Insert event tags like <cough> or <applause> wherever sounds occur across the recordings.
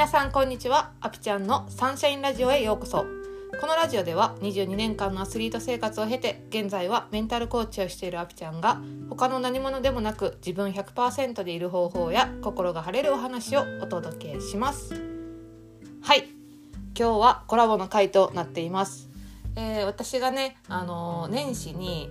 皆さんこんにちは。アピちゃんのサンシャインラジオへようこそ。このラジオでは22年間のアスリート生活を経て現在はメンタルコーチをしているアピちゃんが他の何者でもなく自分100%でいる方法や心が晴れるお話をお届けします。はい。今日はコラボの回となっています、えー私がねあの年始に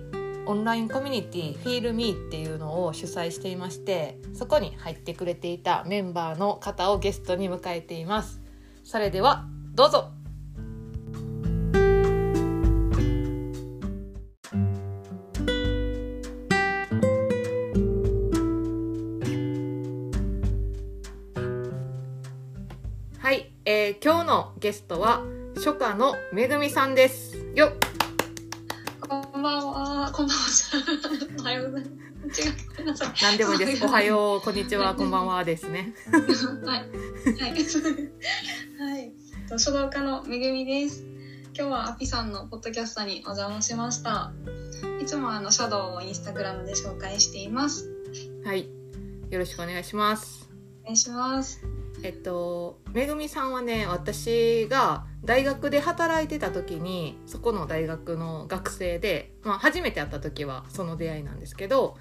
オンラインコミュニティ FeelMe っていうのを主催していましてそこに入ってくれていたメンバーの方をゲストに迎えています。それではどうぞ。はい、えー今日のゲストは初夏のめぐみさんです。よっ。こんばんは。おはようございます。違う。ごめんなさい。何でもいいです。おはよう、こんにちは、こんばんはですね。はい。はい。はい。と書道家のめぐみです。今日はアピさんのポッドキャストにお邪魔しました。いつもあの書道をインスタグラムで紹介しています。はい、よろしくお願いします。お願いします。えっと、めぐみさんはね、私が大学で働いてた時に、そこの大学の学生で、まあ、初めて会った時はその出会いなんですけど。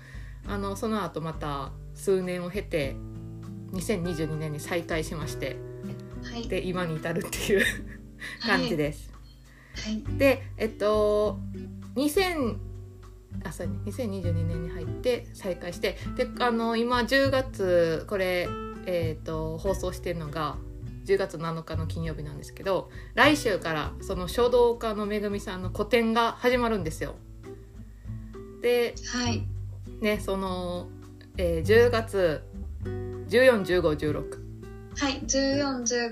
あの、その後また数年を経て、2022年に再会しまして、はい。で、今に至るっていう感じです。はい。でえっと2000あそうね2022年に入って再開してであの今10月これ、えっと放送してるのが10月7日の金曜日なんですけど来週からその書道家のめぐみさんの個展が始まるんですよ。ではい。ねその、えー10月141516はい。14、15、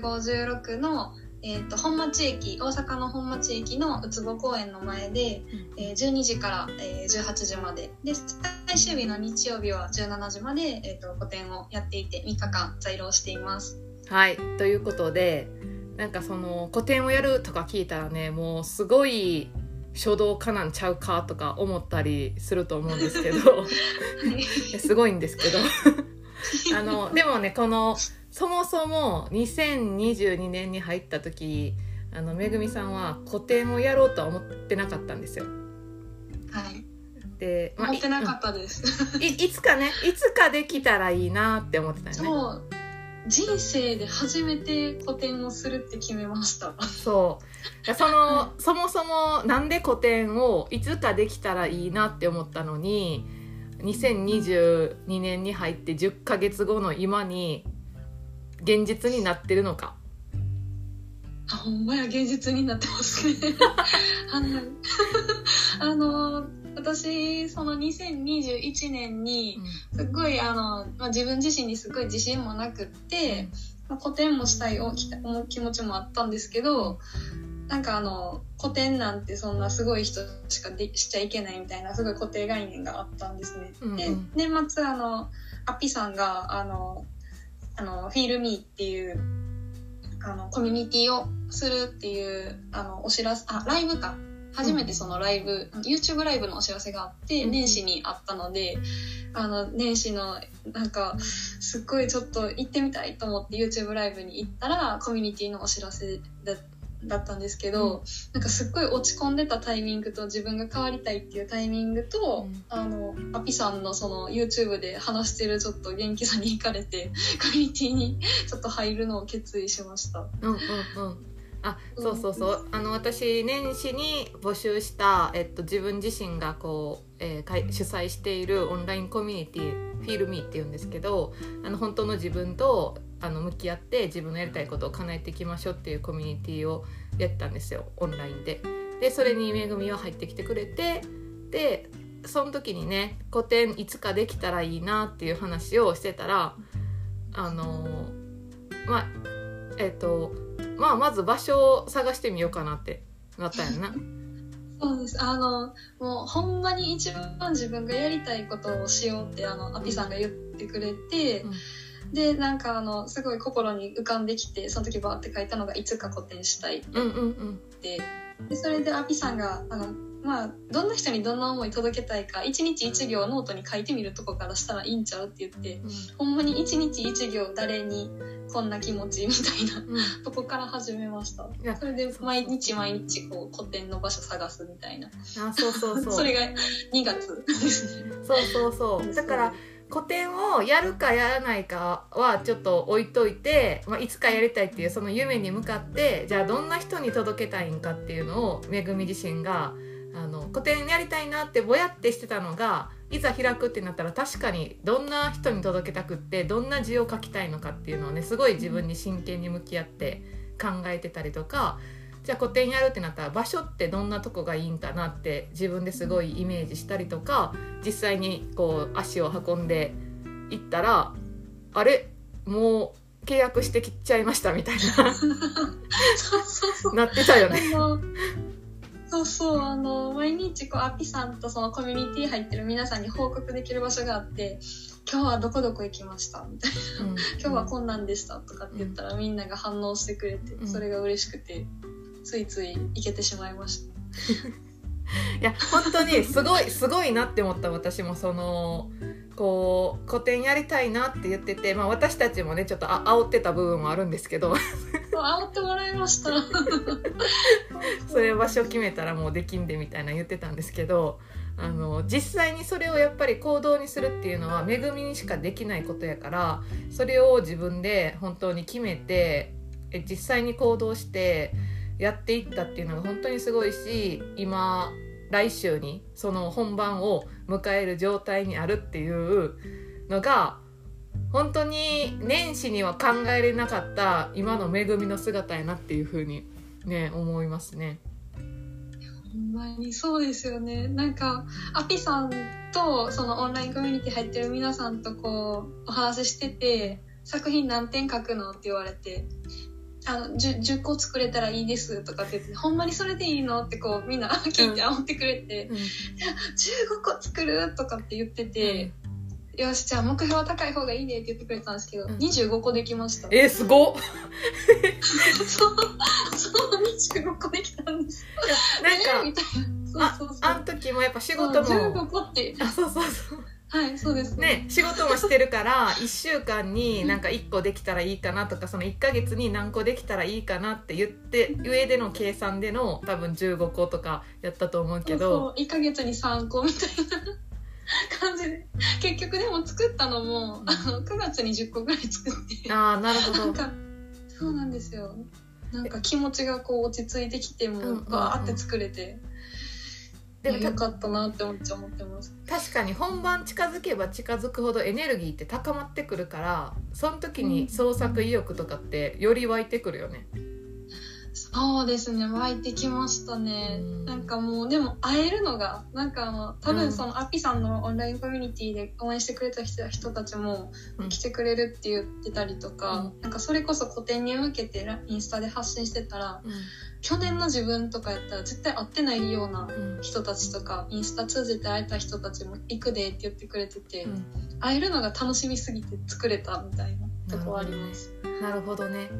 16の、えっ、と、本町駅、大阪の本町駅のうつぼ公園の前で、えー12時から、えー18時まで。で最終日の日曜日は17時まで、えー、と個展をやっていて3日間在労しています。はい。ということでなんかその個展をやるとか聞いたらねもうすごい書道家なんちゃうかとか思ったりすると思うんですけど。<laughs> いやすごいんですけど。<laughs> あのでもねこのそもそも2022年に入った時あのめぐみさんは個展をやろうとは思ってなかったんですよ。はい。で、まあ思ってなかったです、いい <laughs> いつかねいつかできたらいいなって思ってたよね。そう。人生で初めて個展をするって決めました。そう。そのそもそもなんで個展をいつかできたらいいなって思ったのに2022年に入って10ヶ月後の今に現実になってるのか？あほんまや現実になってますね。は <laughs> いあの <laughs> 私その2021年にすっごいあの、まあ、自分自身にすごい自信もなくって、まあ、個展もしたい気持ちもあったんですけどなんかあの個展なんてそんなすごい人しかでしちゃいけないみたいなすごい固定概念があったんですね。うんうん。で年末あのアッピさんがあのあのフィールミーっていうあのコミュニティをするっていうあのお知らせあライブか。初めてそのライブ、YouTube ライブのお知らせがあって、うん年始にあったので、あの、年始の、なんか、すっごいちょっと行ってみたいと思って YouTube ライブに行ったら、コミュニティのお知らせだだったんですけど、なんかすっごい落ち込んでたタイミングと自分が変わりたいっていうタイミングと、うん。あの、アピさんのその YouTube で話してるちょっと元気さに惹かれて、<laughs> コミュニティにちょっと入るのを決意しました。うんうんうん。あそうそうそう。あの私年始に募集した、えっと、自分自身がこう、えー主催しているオンラインコミュニティフィールミーっていうんですけどあの本当の自分とあの向き合って自分のやりたいことを叶えていきましょうっていうコミュニティをやったんですよオンラインで。でそれにめぐみは入ってきてくれてでその時にね個展いつかできたらいいなっていう話をしてたらあのまあえっ、とまあまず場所を探してみようかなってなったんやな。そうです。あの、もうほんまに一番自分がやりたいことをしようって、あの、アピさんが言ってくれて、で、なんかあの、すごい心に浮かんできて、その時バーって書いたのが、いつか個展したいってうんうんうん。言って、で、それでアピさんが、あの、まあ、どんな人にどんな思い届けたいか、一日一行ノートに書いてみるとこからしたらいいんちゃうって言って、ほんまに一日一行誰にこんな気持ちみたいなうん。とこから始めました。それで毎日毎日こう個展の場所探すみたいな。あそうそうそう。<laughs> それが2月。ですねそうそう。<laughs> そう。だから個展をやるかやらないかはちょっと置いといて、まあ、いつかやりたいっていうその夢に向かってじゃあどんな人に届けたいんかっていうのをめぐみ自身があの個展やりたいなってぼやってしてたのがいざ開くってなったら確かにどんな人に届けたくってどんな字を書きたいのかっていうのをねすごい自分に真剣に向き合って考えてたりとかじゃあ個展やるってなったら場所ってどんなとこがいいんかなって自分ですごいイメージしたりとか実際にこう足を運んでいったらあれ？もう契約してきちゃいましたみたいな。そうそうそう。なってたよね。そうそう。あの毎日こうアピさんとそのコミュニティ入ってる皆さんに報告できる場所があって今日はどこどこ行きましたみたいな。うん。今日はこんなんでしたとかって言ったらみんなが反応してくれてうん。それが嬉しくてついつい行けてしまいました。<laughs> いや本当にすごいすごいなって思った私もそのこう個展やりたいなって言ってて、まあ、私たちもねちょっとあ煽ってた部分もあるんですけど。そ <laughs> う煽ってもらいました。<laughs> それ場所決めたらもうできんでみたいな言ってたんですけどあの実際にそれをやっぱり行動にするっていうのは恵みにしかできないことやからそれを自分で本当に決めてえ実際に行動してやっていったっていうのが本当にすごいし今来週にその本番を迎える状態にあるっていうのが本当に年始には考えれなかった今の恵みの姿やなっていうふうにね思いますね。ほんまにそうですよねなんかアピさんとそのオンラインコミュニティ入ってる皆さんとこうお話ししてて作品何点書くのって言われてあの 10, 10個作れたらいいですとかって言ってほんまにそれでいいのってこうみんな聞いて煽ってくれて、うん。15個作るとかって言ってて、よしじゃあ目標は高い方がいいねって言ってくれたんですけど、うん。25個できました。えー、すごっ。そうそう25個できたんです。なんかえーみたいな。そうそうそう。あん時もやっぱ仕事も。15個って。あそうそうそうはいそうです。ね仕事もしてるから <laughs> 1週間になんか1個できたらいいかなとかその1ヶ月に何個できたらいいかなって言って上での計算での多分15個とかやったと思うけど。そうそう1ヶ月に3個みたいな感じで。結局でも作ったのもあの9月に10個ぐらい作って。ああなるほど。なんかそうなんですよ。なんか気持ちがこう落ち着いてきてもバーって作れて、でもいやよかったなって思って思ってます。確かに本番近づけば近づくほどエネルギーって高まってくるからその時に創作意欲とかってより湧いてくるよね。そうですね湧いてきましたね、うん。なんかもうでも会えるのがなんかあの多分そのアピさんのオンラインコミュニティで応援してくれた人人たちもうん。来てくれるって言ってたりとか、なんかそれこそ個展に向けてラインスタで発信してたら去年の自分とかやったら絶対会ってないようなうん。人たちとかインスタ通じて会えた人たちも行くでって言ってくれてて、うん。会えるのが楽しみすぎて作れたみたいなとこあります。なるほどね。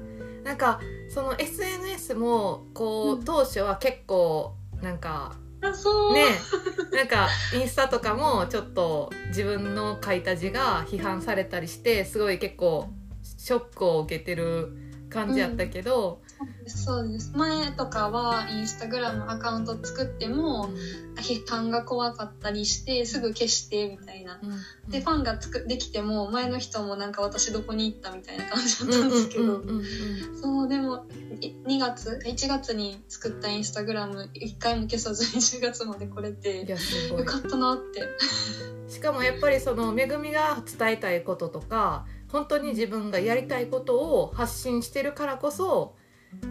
なんかその SNS もこう、うん。当初は結構なんかあそう。ねなんかインスタとかもちょっと自分の書いた字が批判されたりしてすごい結構ショックを受けてる感じやったけど、そうです前とかはインスタグラムアカウント作っても批判が怖かったりしてすぐ消してみたいな。うん。でファンがつくできても前の人もなんか私どこに行ったみたいな感じだうんったんですけど、そうでもい2月1月に作ったインスタグラム1回も消さずに10月まで来れいてよかったなって。しかもやっぱりそのめぐみが伝えたいこととか本当に自分がやりたいことを発信してるからこそ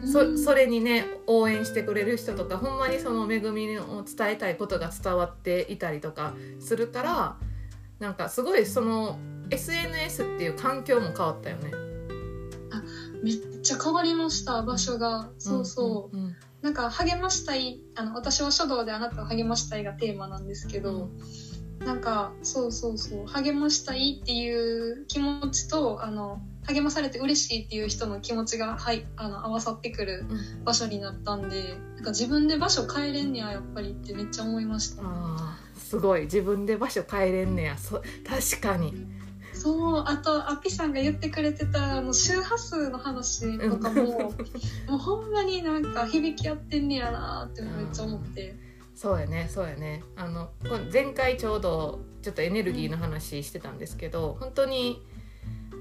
そそれにね応援してくれる人とかほんまにその恵みを伝えたいことが伝わっていたりとかするからなんかすごいその SNS っていう環境も変わったよね。めっちゃ変わりました場所が。そうそう、うんうんなんか励ましたいあの私は書道であなたを励ましたいがテーマなんですけど、なんかそうそうそう。励ましたいっていう気持ちとあの励まされて嬉しいっていう人の気持ちが、はい、あの合わさってくるうん。場所になったんでなんか自分で場所変えれんねややっぱりってめっちゃ思いました。すごい。自分で場所変えれんねや。そ確かに。そうあとアピさんが言ってくれてたあの周波数の話とかも <laughs> もうほんまになんか響き合ってんねやなってめっちゃ思って。そうやねそうやね。あの前回ちょうどちょっとエネルギーの話してたんですけど本当に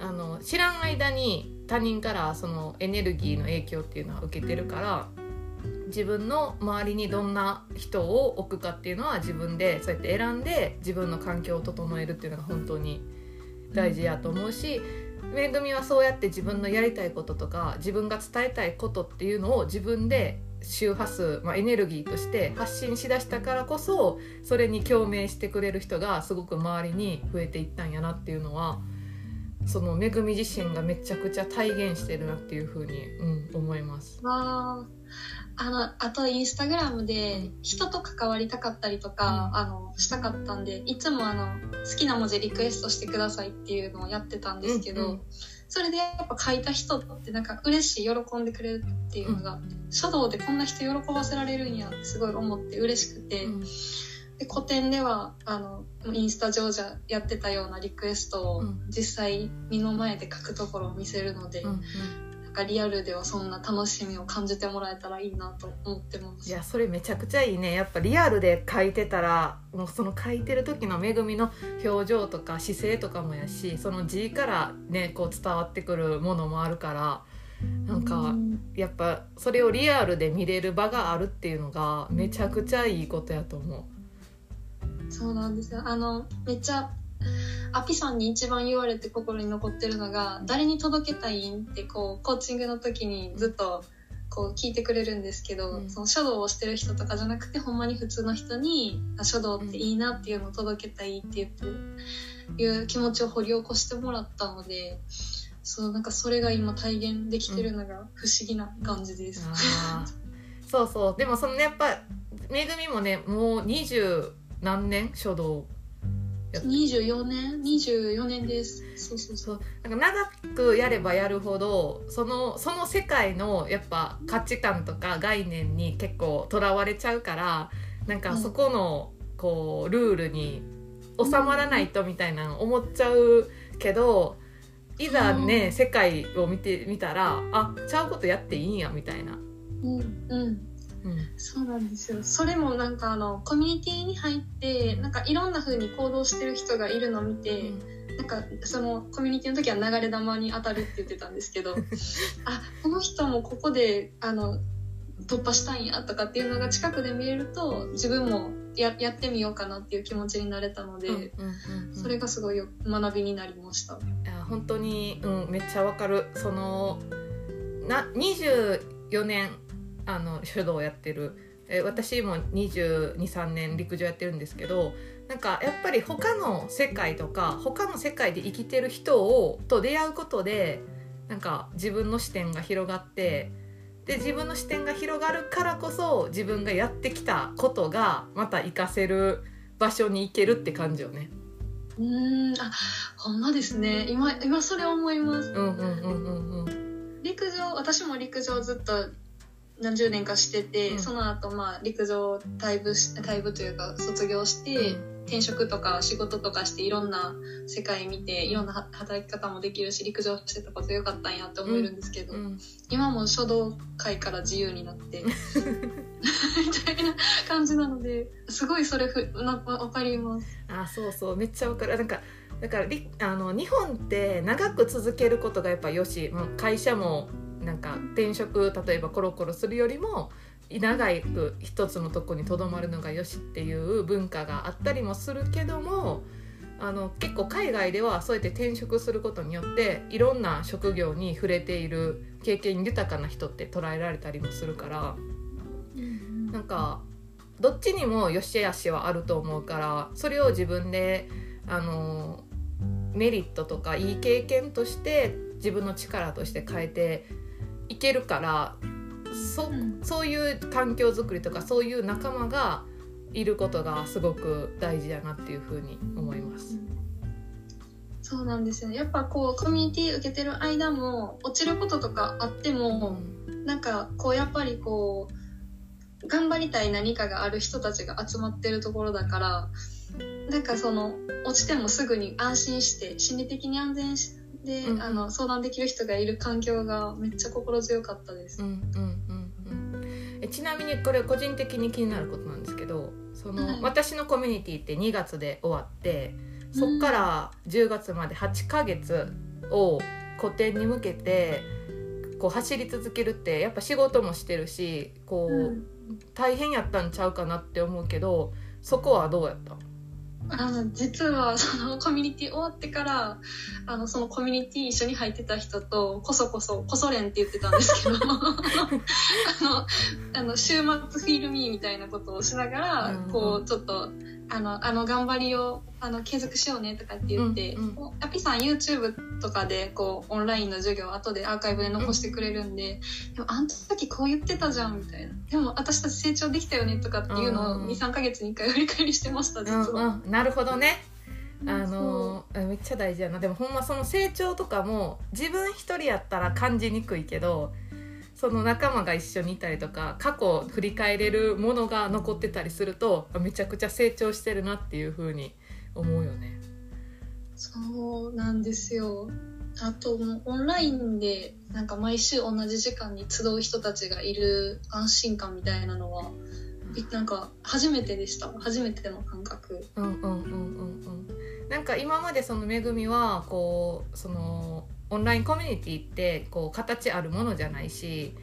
あの知らん間に他人からそのエネルギーの影響っていうのは受けてるから自分の周りにどんな人を置くかっていうのは自分でそうやって選んで自分の環境を整えるっていうのが本当に大事やと思うしめぐみはそうやって自分のやりたいこととか自分が伝えたいことっていうのを自分で周波数、まあ、エネルギーとして発信しだしたからこそそれに共鳴してくれる人がすごく周りに増えていったんやなっていうのはそのめぐみ自身がめちゃくちゃ体現してるなっていうふうに、うん、思います。わあのあとインスタグラムで人と関わりたかったりとか、うん、あのしたかったんでいつもあの好きな文字リクエストしてくださいっていうのをやってたんですけど、うんうん、それでやっぱ書いた人ってなんか嬉しい喜んでくれるっていうのが、うん、書道でこんな人喜ばせられるんやってすごい思って嬉しくて。うんで古典ではあのインスタ上じゃやってたようなリクエストを実際目の前で書くところを見せるので、うんうん。かリアルではそんな楽しみを感じてもらえたらいいなと思ってます。いやそれめちゃくちゃいいね。やっぱリアルで書いてたらもうその書いてる時の恵みの表情とか姿勢とかもやしその字からねこう伝わってくるものもあるからなんかやっぱそれをリアルで見れる場があるっていうのがめちゃくちゃいいことやと思う。そうなんですよ。あのめっちゃアピさんに一番言われて心に残ってるのが誰に届けたいんってこうコーチングの時にずっとこう聞いてくれるんですけど、うん、その書道をしてる人とかじゃなくてほんまに普通の人に書道っていいなっていうのを届けたいって言っていう気持ちを掘り起こしてもらったのでそうなんかそれが今体現できてるのが不思議な感じです。うん、そうそう。でもその、ね、やっぱめぐみもねもう20何年書道24年？24年です。そうそうそう。なんか長くやればやるほどそのその世界のやっぱ価値観とか概念に結構とらわれちゃうからなんかそこのこうルールに収まらないとみたいな思っちゃうけどいざね世界を見てみたらあちゃうことやっていいんやみたいな。うんうんそうなんですよ。それもなんかあのコミュニティに入ってなんかいろんな風に行動してる人がいるのを見て、うん、なんかそのコミュニティの時は流れ弾に当たるって言ってたんですけど <laughs> あこの人もここであの突破したんやとかっていうのが近くで見えると自分もややってみようかなっていう気持ちになれたので、それがすごい学びになりました。いや本当に、うん、めっちゃわかる。そのな24年あの書道をやってる、え私も223年陸上やってるんですけどなんかやっぱり他の世界とか他の世界で生きてる人をと出会うことでなんか自分の視点が広がってで自分の視点が広がるからこそ自分がやってきたことがまた活かせる場所に行けるって感じよね。うんあほんまですね今今それ思います。うんうんうんうんうん。陸上私も陸上ずっと何十年かしてて、うん、その後まあ陸上退部し退部というか卒業して、うん、転職とか仕事とかしていろんな世界見ていろんな働き方もできるし陸上してたことよかったんやって思えるんですけど、うん、今も書道界から自由になってみたいな感じなのですごいそれふな分かります。あそうそうめっちゃ分かる。なんかだからあの日本って長く続けることがやっぱよし。会社もなんか転職例えばコロコロするよりも長く一つのとこにとどまるのがよしっていう文化があったりもするけどもあの結構海外ではそうやって転職することによっていろんな職業に触れている経験豊かな人って捉えられたりもするから、うん、なんかどっちにもよし悪しはあると思うからそれを自分であのメリットとかいい経験として自分の力として変えていけるからそ,、そういう環境づくりとかそういう仲間がいることがすごく大事だなっていうふうに思います。そうなんですよね。やっぱこうコミュニティ受けてる間も落ちることとかあっても、うん、なんかこうやっぱりこう頑張りたい何かがある人たちが集まってるところだからなんかその落ちてもすぐに安心して心理的に安全しで、うんあの相談できる人がいる環境がめっちゃ心強かったです。うんうんうんうん。えちなみにこれ個人的に気になることなんですけどその、はい。私のコミュニティって2月で終わってそっから10月まで8ヶ月を個展に向けてこう走り続けるってやっぱ仕事もしてるしこう、うん。大変やったんちゃうかなって思うけどそこはどうやった？あの実はそのコミュニティ終わってからあのそのコミュニティ一緒に入ってた人とこそこそこそれんって言ってたんですけどあのあの週末フィールミーみたいなことをしながら、うん。こうちょっとあのあの頑張りをあの継続しようねとかって言って、うんうん。アピさん YouTube とかでこうオンラインの授業後でアーカイブで残してくれるんで、でもあん時こう言ってたじゃんみたいな。でも私たち成長できたよねとかっていうのうんを23ヶ月に1回振り返りしてました実は。うんうん、なるほどね。あのめっちゃ大事やな。でもほんまその成長とかも自分一人やったら感じにくいけどその仲間が一緒にいたりとか過去を振り返れるものが残ってたりするとあめちゃくちゃ成長してるなっていう風に思うよね。そうなんですよ。あとオンラインでなんか毎週同じ時間に集う人たちがいる安心感みたいなのはなんか初めてでした。初めての感覚。うんうんうんうんうん。なんか今までその「めぐみ」はこうそのオンラインコミュニティってこう形あるものじゃないし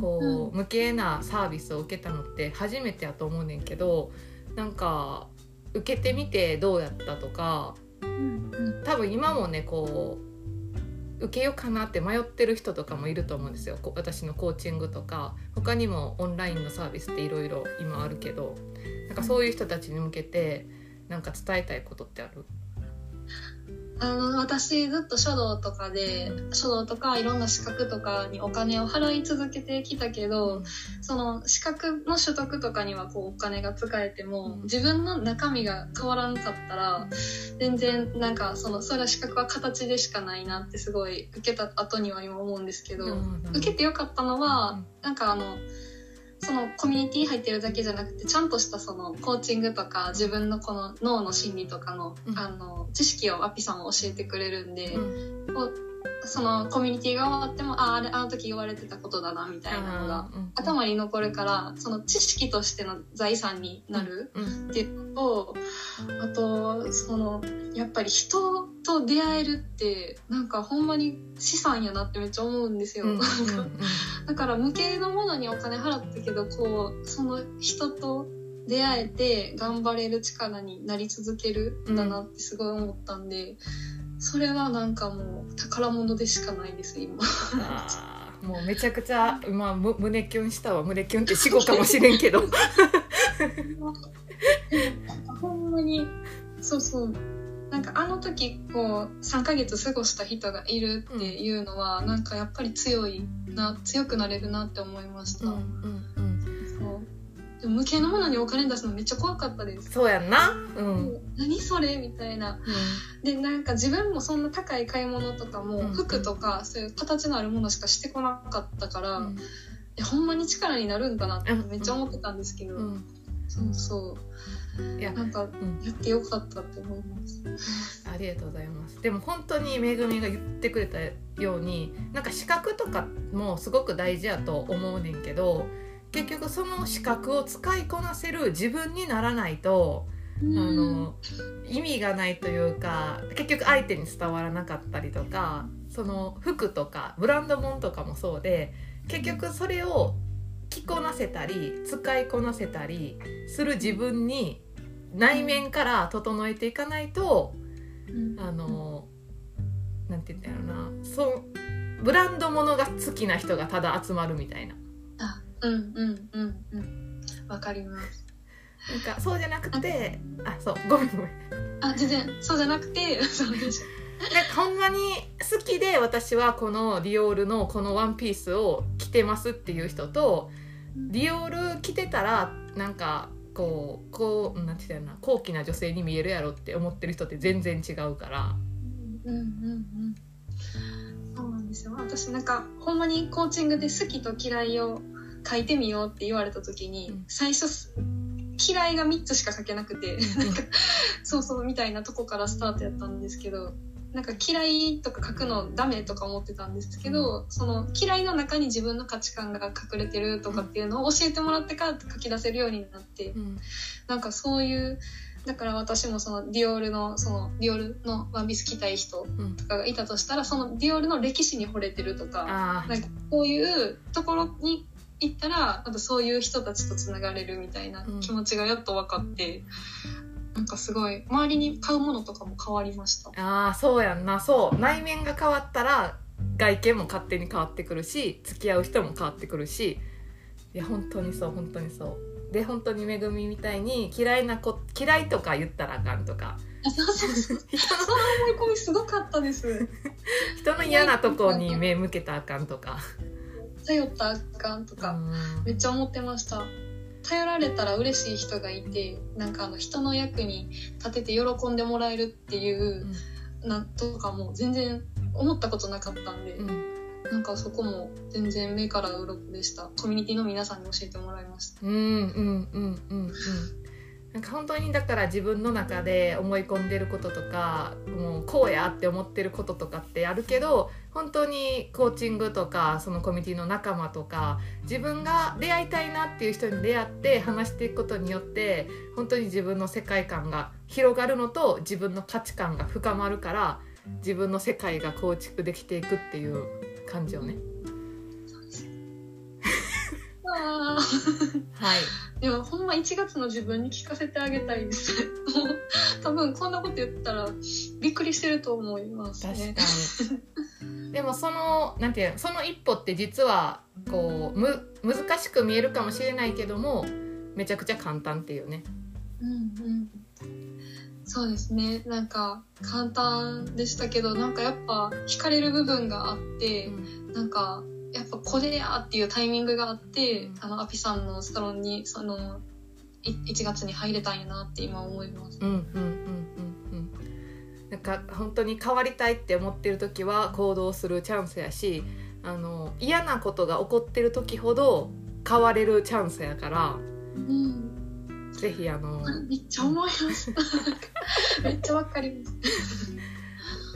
こう無形なサービスを受けたのって初めてやと思うねんけどなんか受けてみてどうやったとか多分今もねこう受けようかなって迷ってる人とかもいると思うんですよ。こ私のコーチングとか。他にもオンラインのサービスっていろいろ今あるけど。なんかそういう人たちに向けてなんか伝えたいことってある？あの私ずっと書道とかで書道とかいろんな資格とかにお金を払い続けてきたけどその資格の取得とかにはこうお金が使えてもうん。自分の中身が変わらんかったら全然なんかそのそれは資格は形でしかないなってすごい受けた後には今思うんですけど、うん受けてよかったのは、うん。なんかあのそのコミュニティ入ってるだけじゃなくてちゃんとしたそのコーチングとか自分のこの脳の心理とかの,、うん。あの知識をアピさんは教えてくれるんで、うんそのコミュニティが終わってもああれあの時言われてたことだなみたいなのがうん頭に残るからその知識としての財産になる。うんっていうのとあとそのやっぱり人と出会えるってなんかほんまに資産やなってめっちゃ思うんですよ、うんうん。<laughs> だから無形のものにお金払ったけどこうその人と出会えて頑張れる力になり続けるんだなってすごい思ったんで、それはなんかもう宝物でしかないです今。もうめちゃくちゃ今む胸キュンしたわ。胸キュンって死後かもしれんけど。ほんまにそうそう。なんかあの時こう3ヶ月過ごした人がいるっていうのは、なんかやっぱり強いな強くなれるなって思いました、うんうんうんでも無形のものにお金出すのめっちゃ怖かったです、そうやんな。うん。うん何それみたいな。でなんか自分もそんな高い買い物とかも、うん。服とかそういう形のあるものしかしてこなかったから、うん。えほんまに力になるんかなってうん。めっちゃ思ってたんですけど、うん。そうそう。いや。なんかうん。やってよかったって思います。<laughs> ありがとうございます。でも本当にめぐみが言ってくれたようになんか資格とかもすごく大事やと思うねんけど結局その資格を使いこなせる自分にならないとあの意味がないというか結局相手に伝わらなかったりとかその服とかブランド物とかもそうで結局それを着こなせたり使いこなせたりする自分に内面から整えていかないとうん。あのなんて言うんだろうなそうブランド物が好きな人がただ集まるみたいな。あうんうんうんうん。わかります。なんかそうじゃなくてあそうごめんごめん。あ全然そうじゃなくてそうですなんかほんまに好きで私はこのディオールのこのワンピースを着てますっていう人とディオール着てたらなんかこうこうなんて言うんだろうな高貴な女性に見えるやろって思ってる人って全然違うから。うんうんうん。そうなんですよ。私なんかほんまにコーチングで好きと嫌いを書いてみようって言われた時に、うん。最初す嫌いが3つしか書けなくて、なんか、そうそうみたいなとこからスタートやったんですけど、なんか嫌いとか書くのダメとか思ってたんですけど、その嫌いの中に自分の価値観が隠れてるとかっていうのを教えてもらってから書き出せるようになって、うん。なんかそういう、だから私もそのディオールの、そのディオールのワンピース着たい人うんとかがいたとしたら、そのディオールの歴史に惚れてるとか、あなんかこういうところに行ったら、あとそういう人たちとつながれるみたいなうん気持ちがやっと分かって、なんかすごい、周りに買うものとかも変わりました。ーあーそうやんな。そう。内面が変わったら外見も勝手に変わってくるし付き合う人も変わってくるし。いや本当にそう本当にそう。で本当にめぐみみたいに嫌いな子嫌いとか言ったらあかんとか。あそうそうそう。その思い込みすごかったです。<laughs> 人の嫌なとこに目向けたらあかんとか頼ったらあかんとか、うんめっちゃ思ってました。頼られたら嬉しい人がいて、なんかあの人の役に立てて喜んでもらえるっていう、なんとかも全然思ったことなかったんで、うんなんかそこも全然目から鱗でした。コミュニティの皆さんに教えてもらいました。うんうんうんうんうんなんか本当にだから自分の中で思い込んでることとかもうこうやって思ってることとかってあるけど本当にコーチングとかそのコミュニティの仲間とか自分が出会いたいなっていう人に出会って話していくことによって本当に自分の世界観が広がるのと自分の価値観が深まるから自分の世界が構築できていくっていう感じをね。はいでもほんま1月の自分に聞かせてあげたいです。<laughs> 多分こんなこと言ったらびっくりしてると思いますね確か。にでもそのなんていうのその一歩って実はこうむ難しく見えるかもしれないけどもめちゃくちゃ簡単っていうねうんうん。そうですね。なんか簡単でしたけど、なんかやっぱ惹かれる部分があって、なんかやっぱこれやっていうタイミングがあって、うんあのアピさんのサロンにそのい1月に入れたんやなって今思います。うんうんうんうんうんなんか本当に変わりたいって思ってる時は行動するチャンスやしあの嫌なことが起こってる時ほど変われるチャンスやからうん。ぜひあのめっちゃ思います。<laughs> めっちゃわかります。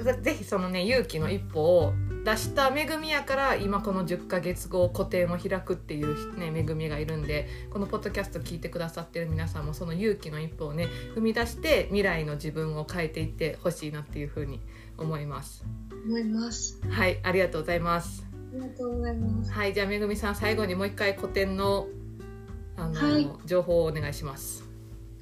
<laughs> ぜひそのね勇気の一歩を出した恵みやから今この10ヶ月後個展を開くっていうね恵みがいるんでこのポッドキャスト聞いてくださってる皆さんもその勇気の一歩をね踏み出して未来の自分を変えていってほしいなっていうふうに思います思います。はいありがとうございますありがとうございます。はいじゃあめぐみさん最後にもう一回個展のあの、はい情報をお願いします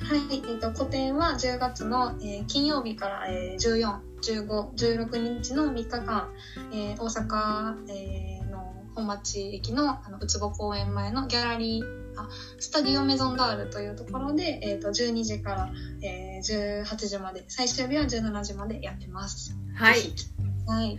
はい、えっ、と、個展は10月の、えー金曜日から、えー、14、15、16日の3日間、えー大阪、えーの本町駅のあのうつぼ公園前のギャラリー、あスタディオメゾンダールというところで、えっ、と、12時から、えー18時まで、最終日は17時までやってます。はいはい。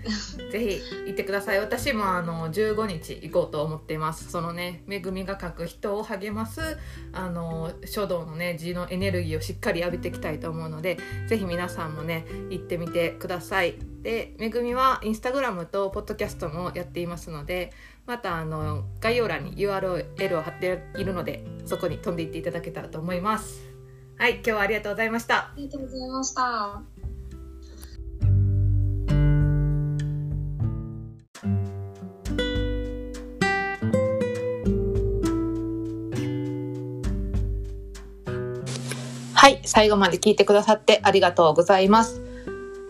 ぜひ行ってください。私もあの15日行こうと思っています。そのね恵みが書く人を励ますあの書道のね字のエネルギーをしっかり浴びていきたいと思うのでぜひ皆さんもね行ってみてください。で恵みはインスタグラムとポッドキャストもやっていますのでまたあの概要欄に URL を貼っているのでそこに飛んでいっていただけたらと思います。はい今日はありがとうございました。ありがとうございました。はい、最後まで聞いてくださってありがとうございます。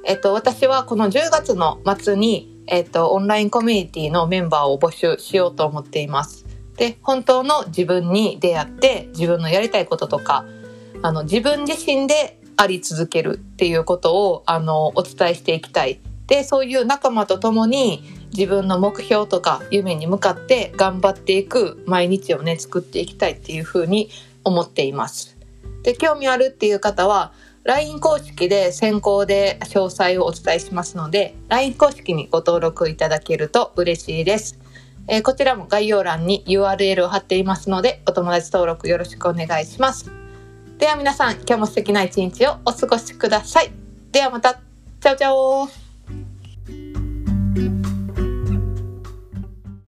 えっと、私はこの10月の末に、えっと、オンラインコミュニティのメンバーを募集しようと思っています。で、本当の自分に出会って、自分のやりたいこととか、あの、自分自身であり続けるっていうことを、あの、お伝えしていきたい。で、そういう仲間と共に、自分の目標とか夢に向かって頑張っていく毎日をね、作っていきたいっていうふうに思っています。で興味あるっていう方は LINE 公式で先行で詳細をお伝えしますので LINE 公式にご登録いただけると嬉しいです、えーこちらも概要欄に URL を貼っていますのでお友達登録よろしくお願いします。では皆さん今日も素敵な一日をお過ごしください。ではまた。チャオチャオ。